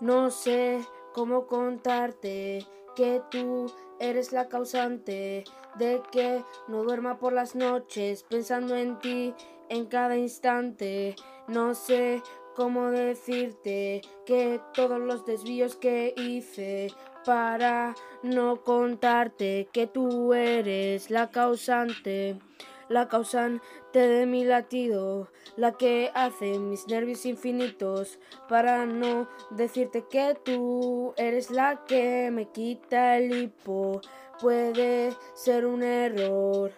No sé cómo contarte que tú eres la causante de que no duerma por las noches pensando en ti en cada instante. No sé cómo decirte que todos los desvíos que hice para no contarte que tú eres la causante la causante de mi latido, la que hace mis nervios infinitos, para no decirte que tú eres la que me quita el hipo. Puede ser un error,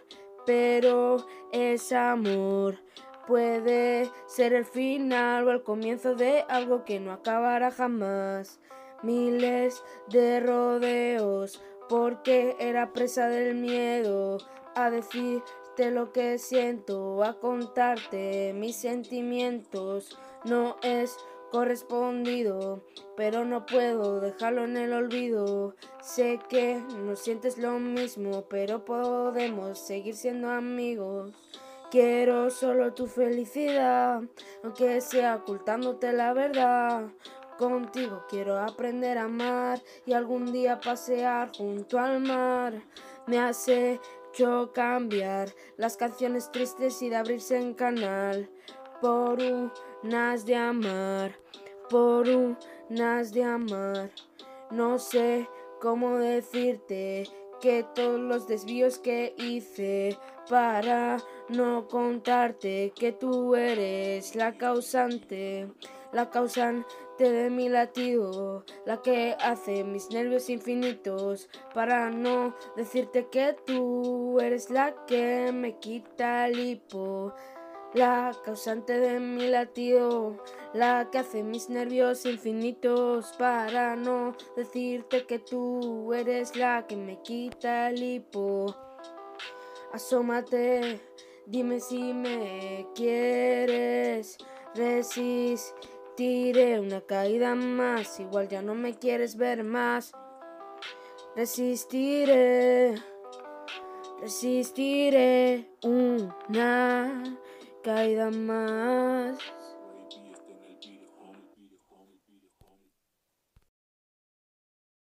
pero es amor. Puede ser el final o el comienzo de algo que no acabará jamás. Miles de rodeos, porque era presa del miedo a decir lo que siento, a contarte mis sentimientos. No es correspondido, pero no puedo dejarlo en el olvido. Sé que no sientes lo mismo, pero podemos seguir siendo amigos. Quiero solo tu felicidad, aunque sea ocultándote la verdad. Contigo quiero aprender a amar y algún día pasear junto al mar. Me hace cambiar las canciones tristes y de abrirse en canal por unas de amar, por unas de amar. No sé cómo decirte que todos los desvíos que hice para no contarte que tú eres la causante, la causante de mi latido, la que hace mis nervios infinitos, para no decirte que tú eres la que me quita el hipo, la causante de mi latido, la que hace mis nervios infinitos, para no decirte que tú eres la que me quita el hipo. Asómate, dime si me quieres, resistir Resistiré una caída más, igual ya no me quieres ver más. Resistiré, resistiré una caída más.